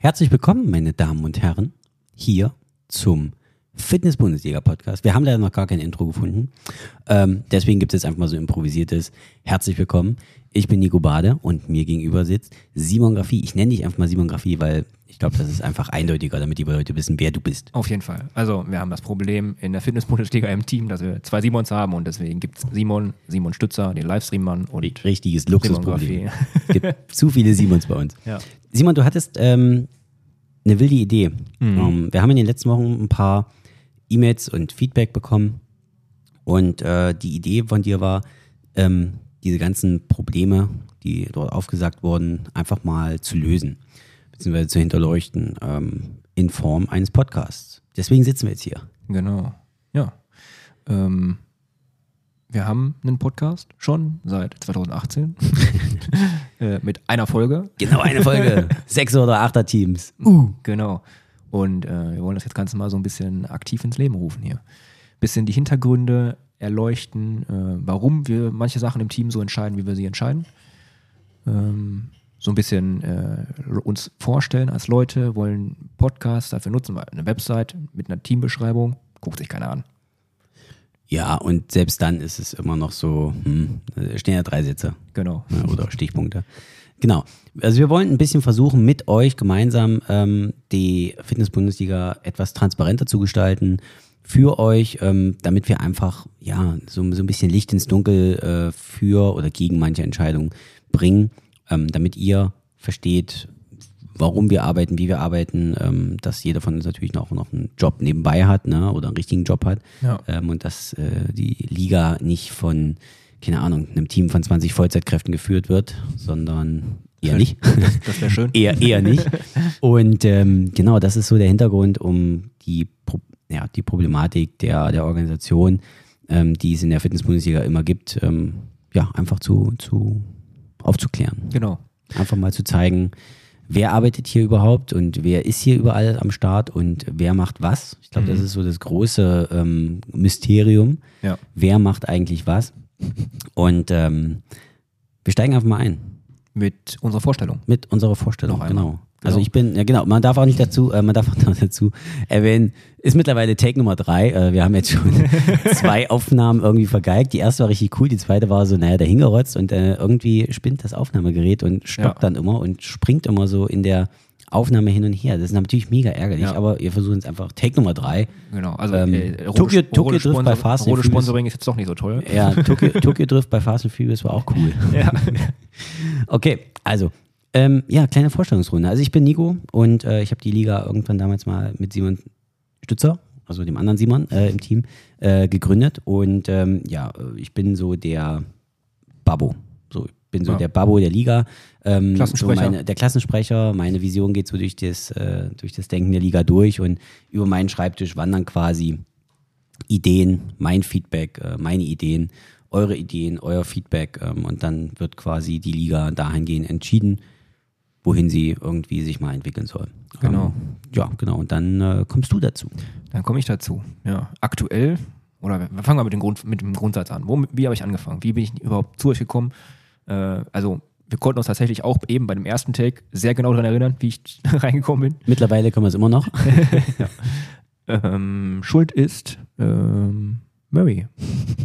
Herzlich willkommen, meine Damen und Herren, hier zum Fitness-Bundesliga-Podcast. Wir haben leider noch gar kein Intro gefunden. Ähm, deswegen gibt es jetzt einfach mal so improvisiertes Herzlich willkommen. Ich bin Nico Bade und mir gegenüber sitzt Simon Grafie. Ich nenne dich einfach mal Simon Grafie, weil ich glaube, das ist einfach eindeutiger, damit die Leute wissen, wer du bist. Auf jeden Fall. Also wir haben das Problem in der Fitness-Bundesliga im Team, dass wir zwei Simons haben und deswegen gibt es Simon, Simon Stützer, den Livestream-Mann und Richtiges Luxusproblem. Es gibt zu viele Simons bei uns. Ja. Simon, du hattest ähm, eine wilde Idee. Mhm. Ähm, wir haben in den letzten Wochen ein paar E-Mails und Feedback bekommen. Und äh, die Idee von dir war, ähm, diese ganzen Probleme, die dort aufgesagt wurden, einfach mal zu lösen, beziehungsweise zu hinterleuchten ähm, in Form eines Podcasts. Deswegen sitzen wir jetzt hier. Genau. Ja. Ähm, wir haben einen Podcast schon seit 2018 äh, mit einer Folge. Genau eine Folge. Sechs oder achter Teams. Uh, genau. Und äh, wir wollen das jetzt Ganze mal so ein bisschen aktiv ins Leben rufen hier. Bisschen die Hintergründe erleuchten, äh, warum wir manche Sachen im Team so entscheiden, wie wir sie entscheiden. Ähm, so ein bisschen äh, uns vorstellen als Leute, wollen Podcasts, dafür nutzen wir eine Website mit einer Teambeschreibung, guckt sich keiner an. Ja, und selbst dann ist es immer noch so, hm, stehen ja drei Sätze. Genau. Oder Stichpunkte. Genau. Also wir wollen ein bisschen versuchen, mit euch gemeinsam ähm, die Fitness-Bundesliga etwas transparenter zu gestalten für euch, ähm, damit wir einfach ja so, so ein bisschen Licht ins Dunkel äh, für oder gegen manche Entscheidungen bringen, ähm, damit ihr versteht, warum wir arbeiten, wie wir arbeiten, ähm, dass jeder von uns natürlich noch, noch einen Job nebenbei hat ne, oder einen richtigen Job hat Ja. ähm, und dass äh, die Liga nicht von, keine Ahnung, einem Team von 20 Vollzeitkräften geführt wird, sondern eher nicht. Das, das wäre schön. eher, eher nicht. Und ähm, genau, das ist so der Hintergrund, um die, Pro ja, die Problematik der, der Organisation, ähm, die es in der Fitness-Bundesliga immer gibt, ähm, ja, einfach zu, zu aufzuklären. Genau. Einfach mal zu zeigen, wer arbeitet hier überhaupt und wer ist hier überall am Start und wer macht was. Ich glaube, das ist so das große ähm, Mysterium. Ja. Wer macht eigentlich was? Und ähm, wir steigen einfach mal ein Mit unserer Vorstellung. mit unserer Vorstellung. Einmal. Genau. Also Genau. ich bin, ja genau, man darf auch nicht dazu, äh, man darf auch noch dazu erwähnen, ist mittlerweile Take Nummer drei. Äh, wir haben jetzt schon zwei Aufnahmen irgendwie vergeigt. Die erste war richtig cool, die zweite war so, naja, dahingerotzt und äh, irgendwie spinnt das Aufnahmegerät und stockt Ja. dann immer und springt immer so in der Aufnahme hin und her. Das ist natürlich mega ärgerlich, Ja. aber wir versuchen es einfach. Take Nummer drei. Genau. Also Ähm, äh, Tokyo- Tokyo Drift bei Fast Furious. Sponsoring ist jetzt doch nicht so toll. Ja, Tokyo, Tokyo Drift bei Fast and Furious war auch cool. Ja. Okay, also, ähm, ja, kleine Vorstellungsrunde. Also ich bin Nico und äh, ich habe die Liga irgendwann damals mal mit Simon Stützer, also dem anderen Simon äh, im Team, äh, gegründet. Und ähm, ja, äh, ich bin so der Babbo. So, ich bin so Ja. der Babbo der Liga. Ähm, Klassensprecher. So meine, der Klassensprecher. Meine Vision geht so durch das, äh, durch das Denken der Liga durch und über meinen Schreibtisch wandern quasi Ideen, mein Feedback, äh, meine Ideen, eure Ideen, euer Feedback ähm, und dann wird quasi die Liga dahingehend entschieden, wohin sie irgendwie sich mal entwickeln soll. Genau. Ähm, ja, genau. Und dann äh, kommst du dazu. Dann komme ich dazu. Ja. Aktuell, oder fangen wir mit dem, Grund, mit dem Grundsatz an. Wo, wie habe ich angefangen? Wie bin ich überhaupt zu euch gekommen? Äh, also, wir konnten uns tatsächlich auch eben bei dem ersten Take sehr genau daran erinnern, wie ich reingekommen bin. Mittlerweile können wir es immer noch. Ähm, Schuld ist ähm, Murray.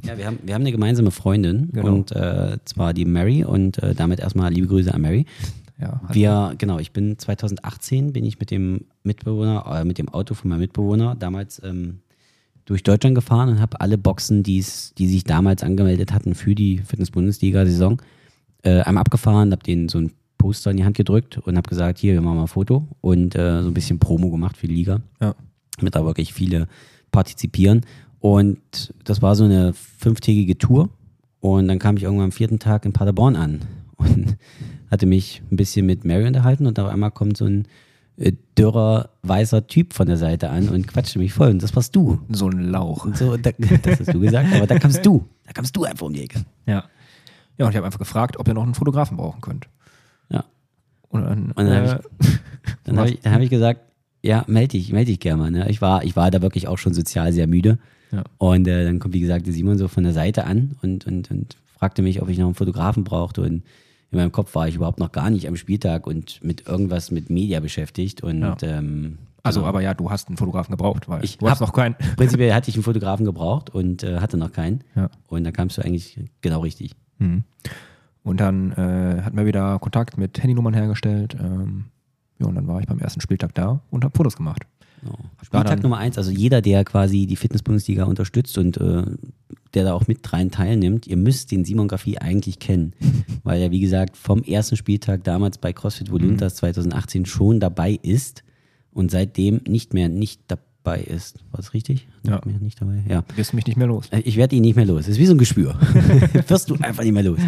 Ja, wir haben, wir haben eine gemeinsame Freundin Genau. und äh, zwar die Mary und äh, damit erstmal liebe Grüße an Mary. Ja, Wir, genau, ich bin 2018 bin ich mit dem Mitbewohner, äh, mit dem Auto von meinem Mitbewohner damals ähm, durch Deutschland gefahren und habe alle Boxen, die's, die sich damals angemeldet hatten für die Fitness-Bundesliga-Saison, äh, einmal abgefahren, habe denen so ein Poster in die Hand gedrückt und habe gesagt, hier, wir machen mal ein Foto und äh, so ein bisschen Promo gemacht für die Liga ja. damit da wirklich viele partizipieren. Und das war so eine fünftägige Tour. Und dann kam ich irgendwann am vierten Tag in Paderborn an und hatte mich ein bisschen mit Mary unterhalten und auf einmal kommt so ein äh, dürrer, weißer Typ von der Seite an und quatschte mich voll. Und das warst du. So ein Lauch. Und so, da, das hast du gesagt, aber da kamst du. Da kamst du einfach um die Ecke. Ja. Ja, und ich habe einfach gefragt, ob ihr noch einen Fotografen brauchen könnt. Ja. Und dann, Und dann hab äh, Dann habe ich, dann hab ich gesagt, ja, melde dich, melde dich gerne mal. Ne? Ich, war, ich war da wirklich auch schon sozial sehr müde. Ja. Und äh, dann kommt, wie gesagt, der Simon so von der Seite an und, und, und fragte mich, ob ich noch einen Fotografen brauchte. Und in meinem Kopf war ich überhaupt noch gar nicht am Spieltag und mit irgendwas mit Media beschäftigt. Und Ja. ähm, Also, genau. aber ja, du hast einen Fotografen gebraucht, weil Ich du hast hab- noch keinen. prinzipiell hatte ich einen Fotografen gebraucht und äh, hatte noch keinen. Ja. Und da kamst du eigentlich genau richtig. Mhm. Und dann äh, hatten wir wieder Kontakt mit Handynummern hergestellt. Ähm, ja, und dann war ich beim ersten Spieltag da und habe Fotos gemacht. Genau. Spieltag Nummer eins, also jeder, der quasi die Fitness-Bundesliga unterstützt und äh, der da auch mit rein teilnimmt, ihr müsst den Simon Graffi eigentlich kennen, weil er, wie gesagt, vom ersten Spieltag damals bei CrossFit Voluntas 2018 schon dabei ist und seitdem nicht mehr nicht dabei ist. War das richtig? Ja. Nicht, mehr, nicht dabei? Ja. Du wirst mich nicht mehr los. Äh, Ich werde ihn nicht mehr los. Das ist wie so ein Geschwür. Wirst du einfach nicht mehr los.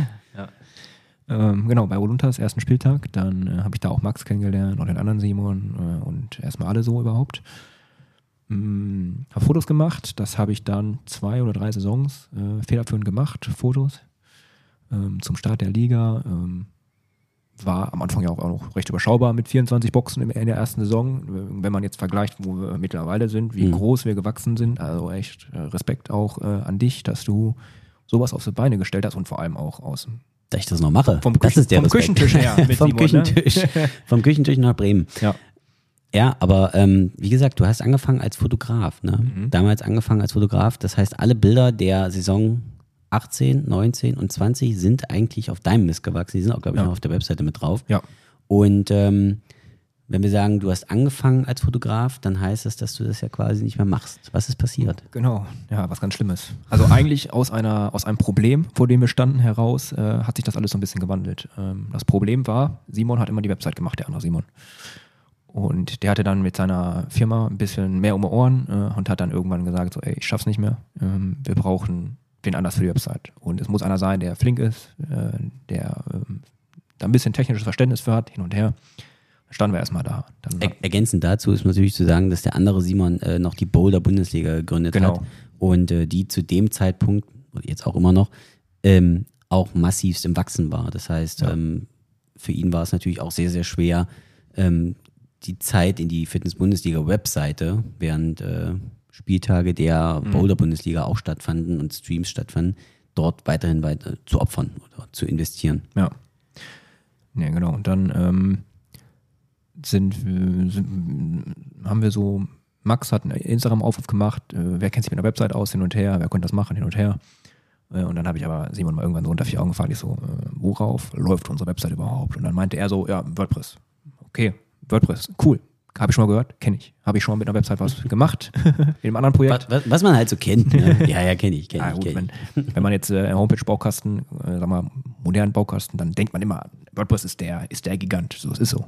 Ähm, genau, bei Voluntas, ersten Spieltag. Dann äh, habe ich da auch Max kennengelernt und den anderen Simon äh, und erstmal alle so überhaupt. Mm, habe Fotos gemacht. Das habe ich dann zwei oder drei Saisons äh, federführend gemacht, Fotos. Ähm, zum Start der Liga. Ähm, war am Anfang ja auch, auch noch recht überschaubar mit 24 Boxen im, in der ersten Saison. Wenn man jetzt vergleicht, wo wir mittlerweile sind, wie Mhm. groß wir gewachsen sind. Also echt äh, Respekt auch äh, an dich, dass du sowas auf die Beine gestellt hast und vor allem auch aus dem Dass ich das noch mache. Vom das Küchen- ist der vom Respekt. Küchentisch her vom, Simon, ne? Küchentisch, vom Küchentisch nach Bremen. Ja. Ja, aber ähm, wie gesagt, du hast angefangen als Fotograf. Ne? Mhm. Damals angefangen als Fotograf. Das heißt, alle Bilder der Saison 18, 19 und 20 sind eigentlich auf deinem Mist gewachsen. Die sind auch, glaube ich, Ja. noch auf der Webseite mit drauf. Ja. Und ähm, wenn wir sagen, du hast angefangen als Fotograf, dann heißt das, dass du das ja quasi nicht mehr machst. Was ist passiert? Genau, ja, was ganz Schlimmes. Also eigentlich aus einer, aus einem Problem, vor dem wir standen, heraus, äh, hat sich das alles so ein bisschen gewandelt. Ähm, das Problem war, Simon hat immer die Website gemacht, der andere Simon. Und der hatte dann mit seiner Firma ein bisschen mehr um die Ohren äh, und hat dann irgendwann gesagt, so, ey, ich schaff's nicht mehr. Ähm, wir brauchen wen anders für die Website. Und es muss einer sein, der flink ist, äh, der ähm, da ein bisschen technisches Verständnis für hat, hin und her. Dann standen wir erstmal da. Dann Er ergänzend dazu ist natürlich zu sagen, dass der andere Simon äh, noch die Boulder Bundesliga gegründet Genau. hat und äh, die zu dem Zeitpunkt, jetzt auch immer noch, ähm, auch massivst im Wachsen war. Das heißt, Ja. ähm, für ihn war es natürlich auch sehr, sehr schwer, ähm, die Zeit in die Fitness-Bundesliga-Webseite, während äh, Spieltage der Mhm. Boulder-Bundesliga auch stattfanden und Streams stattfanden, dort weiterhin weiter zu opfern oder zu investieren. Ja. Ja, genau. Und dann ähm, sind, wir- sind, haben wir so, Max hat einen Instagram-Aufruf gemacht, äh, wer kennt sich mit einer Website aus, hin und her, wer könnte das machen, hin und her. Äh, und dann habe ich aber Simon mal irgendwann so unter vier Augen gefragt, ich so, äh, worauf läuft unsere Website überhaupt? Und dann meinte er so, ja, WordPress. Okay, WordPress, cool. Habe ich schon mal gehört, kenne ich. Habe ich schon mal mit einer Website was gemacht, in einem anderen Projekt. Was, was, man halt so kennt. Ne? Ja, ja, kenne ich, kenne Ja, ich. gut, Kenn wenn, wenn man jetzt äh, Homepage-Baukasten, äh, sag mal, modernen Baukasten, dann denkt man immer, WordPress ist der, ist der Gigant. So, es ist so.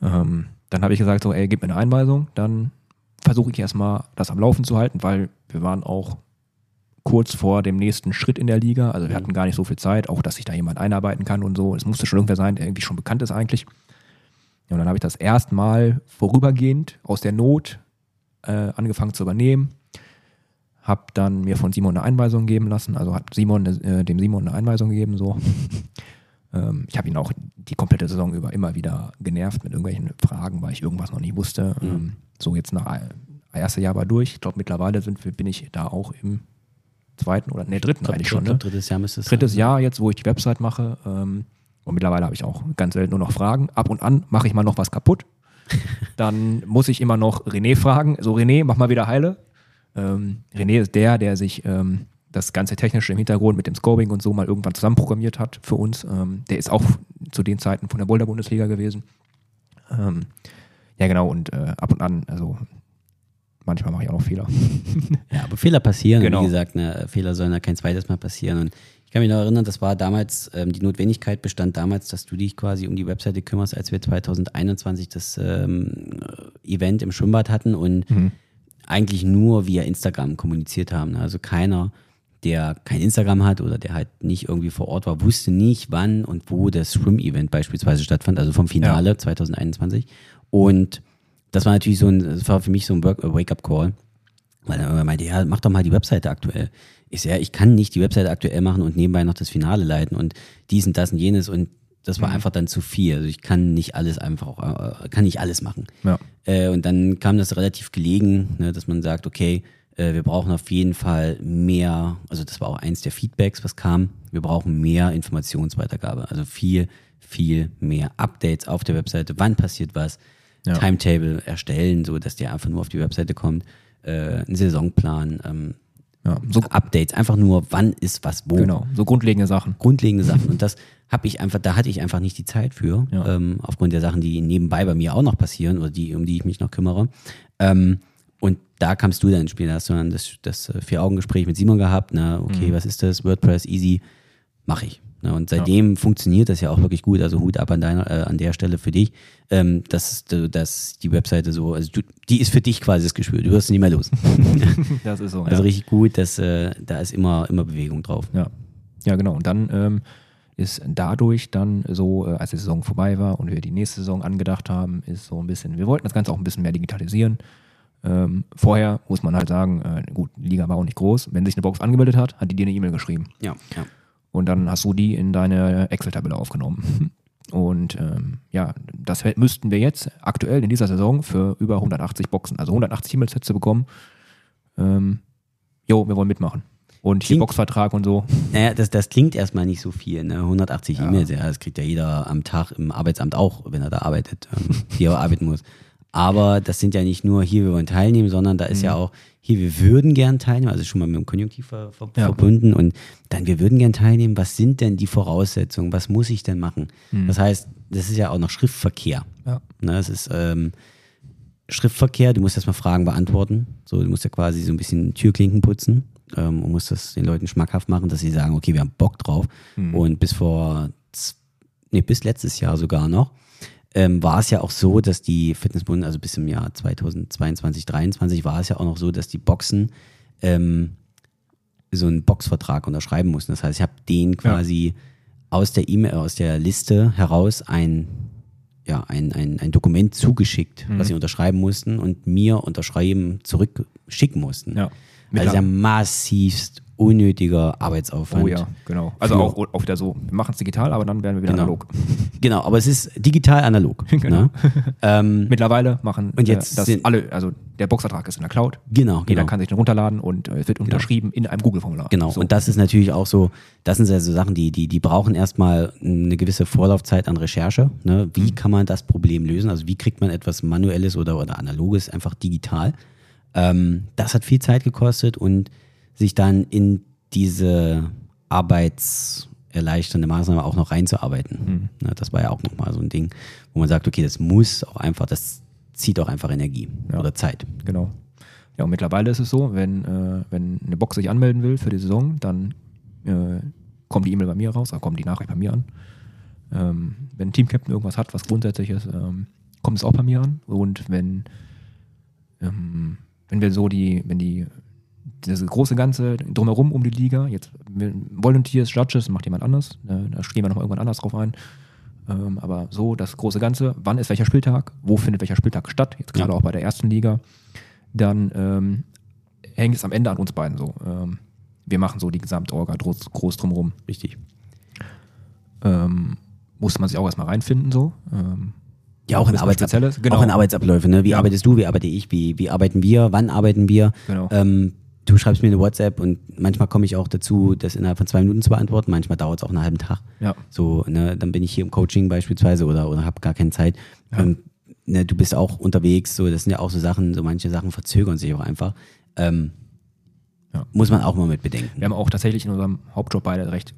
Ähm, dann habe ich gesagt, so, ey, gib mir eine Einweisung, dann versuche ich erstmal das am Laufen zu halten, weil wir waren auch kurz vor dem nächsten Schritt in der Liga. Also wir hatten gar nicht so viel Zeit, auch dass sich da jemand einarbeiten kann und so. Es musste schon irgendwer sein, der irgendwie schon bekannt ist eigentlich. Und dann habe ich das erstmal vorübergehend aus der Not äh, angefangen zu übernehmen. Hab dann mir von Simon eine Einweisung geben lassen, also hat Simon äh, dem Simon eine Einweisung gegeben, so. ähm, ich habe ihn auch die komplette Saison über immer wieder genervt mit irgendwelchen Fragen, weil ich irgendwas noch nicht wusste. Ähm, so jetzt nach äh, erste Jahr war durch. Ich glaube mittlerweile sind bin ich da auch im zweiten oder ne dritten eigentlich schon. Ne? Drittes Jahr müsste es drittes sein. Jahr jetzt, wo ich die Website mache. Ähm, und mittlerweile habe ich auch ganz selten nur noch Fragen. Ab und an mache ich mal noch was kaputt. Dann muss ich immer noch René fragen. So, René, mach mal wieder heile. Ähm, René ist der, der sich ähm, das ganze Technische im Hintergrund mit dem Scoping und so mal irgendwann zusammenprogrammiert hat für uns. Ähm, der ist auch zu den Zeiten von der Boulder-Bundesliga gewesen. Ähm, ja, genau. Und äh, ab und an, also manchmal mache ich auch noch Fehler. Ja, aber Fehler passieren. Genau. Wie gesagt, ne, Fehler sollen ja kein zweites Mal passieren. Und ich kann mich noch erinnern, das war damals, ähm, die Notwendigkeit bestand damals, dass du dich quasi um die Webseite kümmerst, als wir 2021 das ähm, Event im Schwimmbad hatten und eigentlich nur via Instagram kommuniziert haben. Also keiner, der kein Instagram hat oder der halt nicht irgendwie vor Ort war, wusste nicht, wann und wo das Schwimm-Event beispielsweise stattfand, also vom Finale 2021. Und das war natürlich so ein, das war für mich so ein äh, Wake-up-Call. Weil er immer meinte, ja, mach doch mal die Webseite aktuell. Ich so, ja, ich kann nicht die Webseite aktuell machen und nebenbei noch das Finale leiten und dies und das und jenes und das war einfach dann zu viel. Also ich kann nicht alles einfach, äh, kann nicht alles machen. Ja. Äh, und dann kam das relativ gelegen, ne, dass man sagt, okay, Äh, wir brauchen auf jeden Fall mehr, also das war auch eins der Feedbacks, was kam. Wir brauchen mehr Informationsweitergabe, also viel, viel mehr Updates auf der Webseite. Wann passiert was? Ja. Timetable erstellen, so dass der einfach nur auf die Webseite kommt. Äh, ein Saisonplan, ähm, Ja, so, Updates, einfach nur, wann ist was wo. genau, so grundlegende Sachen. Grundlegende Sachen. Und das habe ich einfach, da hatte ich einfach nicht die Zeit für, Ja. ähm, aufgrund der Sachen, die nebenbei bei mir auch noch passieren oder die, um die ich mich noch kümmere. Ähm, und da kamst du dann ins Spiel, da hast du dann das, das äh, Vier-Augen-Gespräch mit Simon gehabt, ne, okay, Mhm. was ist das? WordPress, easy, mache ich. Ne, und seitdem funktioniert das ja auch wirklich gut. Also Hut ab an deiner, äh, an der Stelle für dich, ähm, dass, du- dass die Webseite so, also du, die ist für dich quasi das Gespür, du wirst nicht mehr los. Das ist so. Also ja. richtig gut, dass, äh, da ist immer, immer Bewegung drauf. Ja, ja genau. Und dann ähm, ist dadurch dann so, äh, als die Saison vorbei war und wir die nächste Saison angedacht haben, ist so ein bisschen, wir wollten das Ganze auch ein bisschen mehr digitalisieren. Ähm, vorher muss man halt sagen, äh, gut, die Liga war auch nicht groß. Wenn sich eine Box angemeldet hat, hat die dir eine E-Mail geschrieben. Ja, ja. Und dann hast du die in deine Excel-Tabelle aufgenommen. Und ähm, ja, das müssten wir jetzt aktuell in dieser Saison für über 180 Boxen, also 180 E-Mails hättest du bekommen. Ähm, jo, wir wollen mitmachen. Und hier Klingt- Boxvertrag und so. Naja, das, das klingt erstmal nicht so viel, ne? 180 Ja. E-Mails, ja, das kriegt ja jeder am Tag im Arbeitsamt auch, wenn er da arbeitet, ähm, die er arbeiten muss. Aber das sind ja nicht nur hier, wir wollen teilnehmen, sondern da ist ja auch hier, wir würden gern teilnehmen, also schon mal mit dem Konjunktiv ver, ver, Ja. verbunden und dann, wir würden gern teilnehmen, was sind denn die Voraussetzungen, was muss ich denn machen? Das heißt, das ist ja auch noch Schriftverkehr. Ja. Ne, es ist ähm, Schriftverkehr, du musst erstmal Fragen beantworten. So, du musst ja quasi so ein bisschen Türklinken putzen ähm, und musst das den Leuten schmackhaft machen, dass sie sagen, okay, wir haben Bock drauf. Und bis vor, nee, bis letztes Jahr sogar noch, ähm, war es ja auch so, dass die Fitnessbund, also bis im Jahr 2022, 2023 war es ja auch noch so, dass die Boxen ähm, so einen Boxvertrag unterschreiben mussten. Das heißt, ich habe denen quasi aus der E-Mail, aus der Liste heraus ein, ja, ein, ein, ein Dokument zugeschickt, was sie unterschreiben mussten und mir unterschreiben zurückschicken mussten. Ja. Also ja massivst unnötiger Arbeitsaufwand. Oh ja, genau. Also auch, auch wieder so, wir machen es digital, aber dann werden wir wieder Genau. analog. Genau, aber es ist digital analog. Genau. Ne? ähm, Mittlerweile machen Und jetzt äh, das sind- alle, also der Boxvertrag ist in der Cloud. genau, Jeder genau. kann sich den runterladen und äh, es wird unterschrieben in einem Google-Formular. Genau, So. und das ist natürlich auch so, das sind ja so Sachen, die, die, die brauchen erstmal eine gewisse Vorlaufzeit an Recherche. Ne? Wie Mhm. kann man das Problem lösen? Also wie kriegt man etwas Manuelles oder, oder Analoges einfach digital? Ähm, das hat viel Zeit gekostet und sich dann in diese arbeitserleichternde Maßnahme auch noch reinzuarbeiten. Mhm. Das war ja auch nochmal so ein Ding, wo man sagt, okay, das muss auch einfach, das zieht auch einfach Energie Ja. oder Zeit. Genau. Ja, und mittlerweile ist es so, wenn, äh, wenn eine Box sich anmelden will für die Saison, dann äh, kommt die E-Mail bei mir raus, oder kommt die Nachricht bei mir an. Ähm, wenn ein Team-Captain irgendwas hat, was grundsätzlich ist, ähm, kommt es auch bei mir an. Und wenn, ähm, wenn wir so die, wenn die, das große Ganze drumherum um die Liga, jetzt Volunteers, Judges, macht jemand anders, ne, da gehen wir nochmal irgendwann anders drauf ein. Ähm, aber so das große Ganze, wann ist welcher Spieltag, wo findet welcher Spieltag statt, jetzt gerade Ja. auch bei der ersten Liga, dann ähm, hängt es am Ende an uns beiden so. Ähm, wir machen so die Gesamtorga groß, groß drumherum. Richtig. Ähm, musste man sich auch erstmal reinfinden so. Ähm, Ja, auch in, Arbeitsab genau. auch in Arbeitsabläufe. Ne? Wie Ja. arbeitest du, wie arbeite ich, wie, wie arbeiten wir, wann arbeiten wir? Genau. Ähm, du schreibst mir eine WhatsApp und manchmal komme ich auch dazu, das innerhalb von zwei Minuten zu beantworten. Manchmal dauert es auch einen halben Tag. Ja. So, ne, dann bin ich hier im Coaching beispielsweise oder, oder habe gar keine Zeit. Ähm, ne, du bist auch unterwegs, so, das sind ja auch so Sachen, so manche Sachen verzögern sich auch einfach. Ähm, Ja. Muss man auch mal mit bedenken. Wir haben auch tatsächlich in unserem Hauptjob beide recht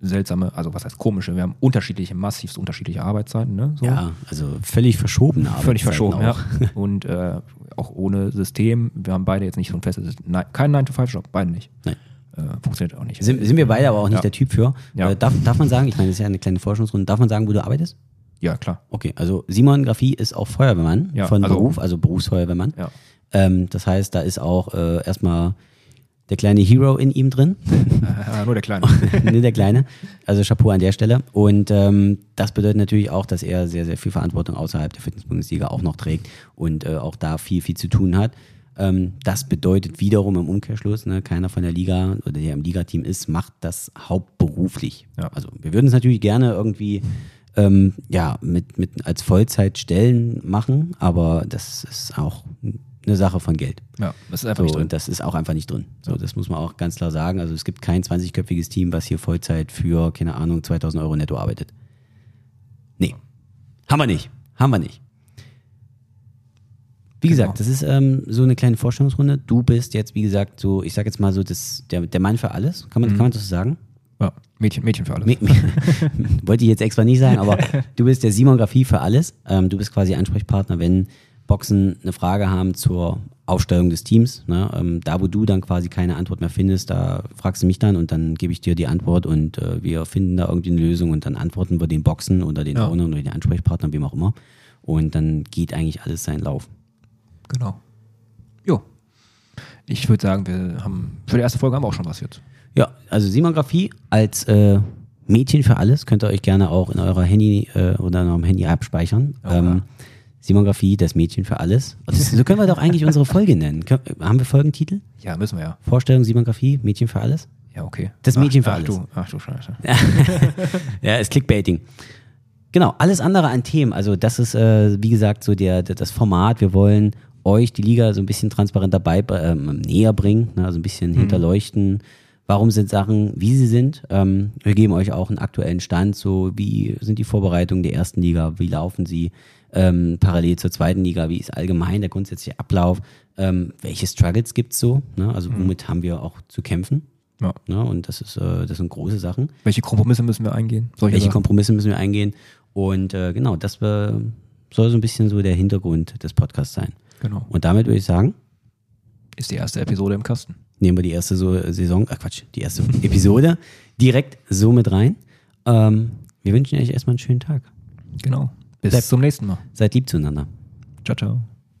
seltsame, also was heißt komische, wir haben unterschiedliche, massivst unterschiedliche Arbeitszeiten, ne? So. ja, also völlig verschobene Völlig Arbeitszeiten verschoben, ja. auch. Und äh, auch ohne System. Wir haben beide jetzt nicht so ein festes, nein, kein 9-to-5-Job, beide nicht. Nein. Äh, funktioniert auch nicht. Sind, sind wir beide aber auch nicht Ja. der Typ für. Ja. Äh, darf, darf man sagen, ich meine, das ist ja eine kleine Forschungsrunde, darf man sagen, wo du arbeitest? ja, klar. Okay, also Simon Grafie ist auch Feuerwehrmann Ja, von also- Beruf, also Berufsfeuerwehrmann. Ja. Ähm, das heißt, da ist auch äh, erstmal der kleine Hero in ihm drin, Äh, nur der Kleine. ne, der kleine. Also Chapeau an der Stelle. Und ähm, das bedeutet natürlich auch, dass er sehr, sehr viel Verantwortung außerhalb der Fitnessbundesliga auch noch trägt und äh, auch da viel, viel zu tun hat. Ähm, das bedeutet wiederum im Umkehrschluss, ne, keiner von der Liga oder der im Ligateam ist, macht das hauptberuflich. Ja. Also wir würden es natürlich gerne irgendwie ähm, ja, mit, mit als Vollzeitstellen machen, aber das ist auch eine Sache von Geld. Ja, das ist einfach So, nicht drin. und das ist auch einfach nicht drin. So, das muss man auch ganz klar sagen. Also es gibt kein 20-köpfiges Team, was hier Vollzeit für, keine Ahnung, 2000 Euro netto arbeitet. Nee. Haben wir nicht. Haben wir nicht. Wie Genau. gesagt, das ist ähm, so eine kleine Vorstellungsrunde. Du bist jetzt, wie gesagt, so, ich sag jetzt mal so, das, der, der Mann für alles. Kann man, Mhm. kann man das so sagen? Ja, Mädchen, Mädchen für alles. Me- Wollte ich jetzt extra nicht sagen, aber du bist der Simografie für alles. Ähm, du bist quasi Ansprechpartner, wenn Boxen eine Frage haben zur Aufstellung des Teams. Ne? Ähm, da, wo du dann quasi keine Antwort mehr findest, da fragst du mich dann und dann gebe ich dir die Antwort und äh, wir finden da irgendwie eine Lösung und dann antworten wir den Boxen oder den Ja. Owner oder den Ansprechpartner, wem auch immer. Und dann geht eigentlich alles seinen Lauf. Genau. Jo. Ich würde sagen, wir haben für die erste Folge haben wir auch schon was jetzt. Ja, also Simografie als äh, Mädchen für alles könnt ihr euch gerne auch in eurer Handy äh, oder in eurem Handy abspeichern. Ja. ähm, Simografie, das Mädchen für alles. Das, so können wir doch eigentlich unsere Folge nennen. Haben wir Folgentitel? Ja, müssen wir ja. Vorstellung Simografie, Mädchen für alles? Ja, okay. Das Mädchen ach, für ach, alles. Du, ach du Scheiße. Ja, ist Clickbaiting. Genau, alles andere an Themen. Also das ist, äh, wie gesagt, so der, das Format. Wir wollen euch die Liga so ein bisschen transparent dabei ähm, näher bringen, ne? also ein bisschen hinterleuchten. Warum sind Sachen, wie sie sind? Ähm, wir geben euch auch einen aktuellen Stand, so wie sind die Vorbereitungen der ersten Liga, wie laufen sie ähm, parallel zur zweiten Liga, wie ist allgemein der grundsätzliche Ablauf, ähm, welche Struggles gibt's so, ne? also womit haben wir auch zu kämpfen. Ja. Ne? Und das ist, äh, das sind große Sachen. Welche Kompromisse müssen wir eingehen? Solche Welche Sachen? Kompromisse müssen wir eingehen? Und äh, genau, das äh, soll so ein bisschen so der Hintergrund des Podcasts sein. Genau. Und damit würde ich sagen, Ist die erste Episode im Kasten. nehmen wir die erste so Saison, ach Quatsch, die erste Episode direkt so mit rein. Ähm, wir wünschen euch erstmal einen schönen Tag. Genau. Bis Bleib- zum nächsten Mal. Seid lieb zueinander. Ciao, ciao.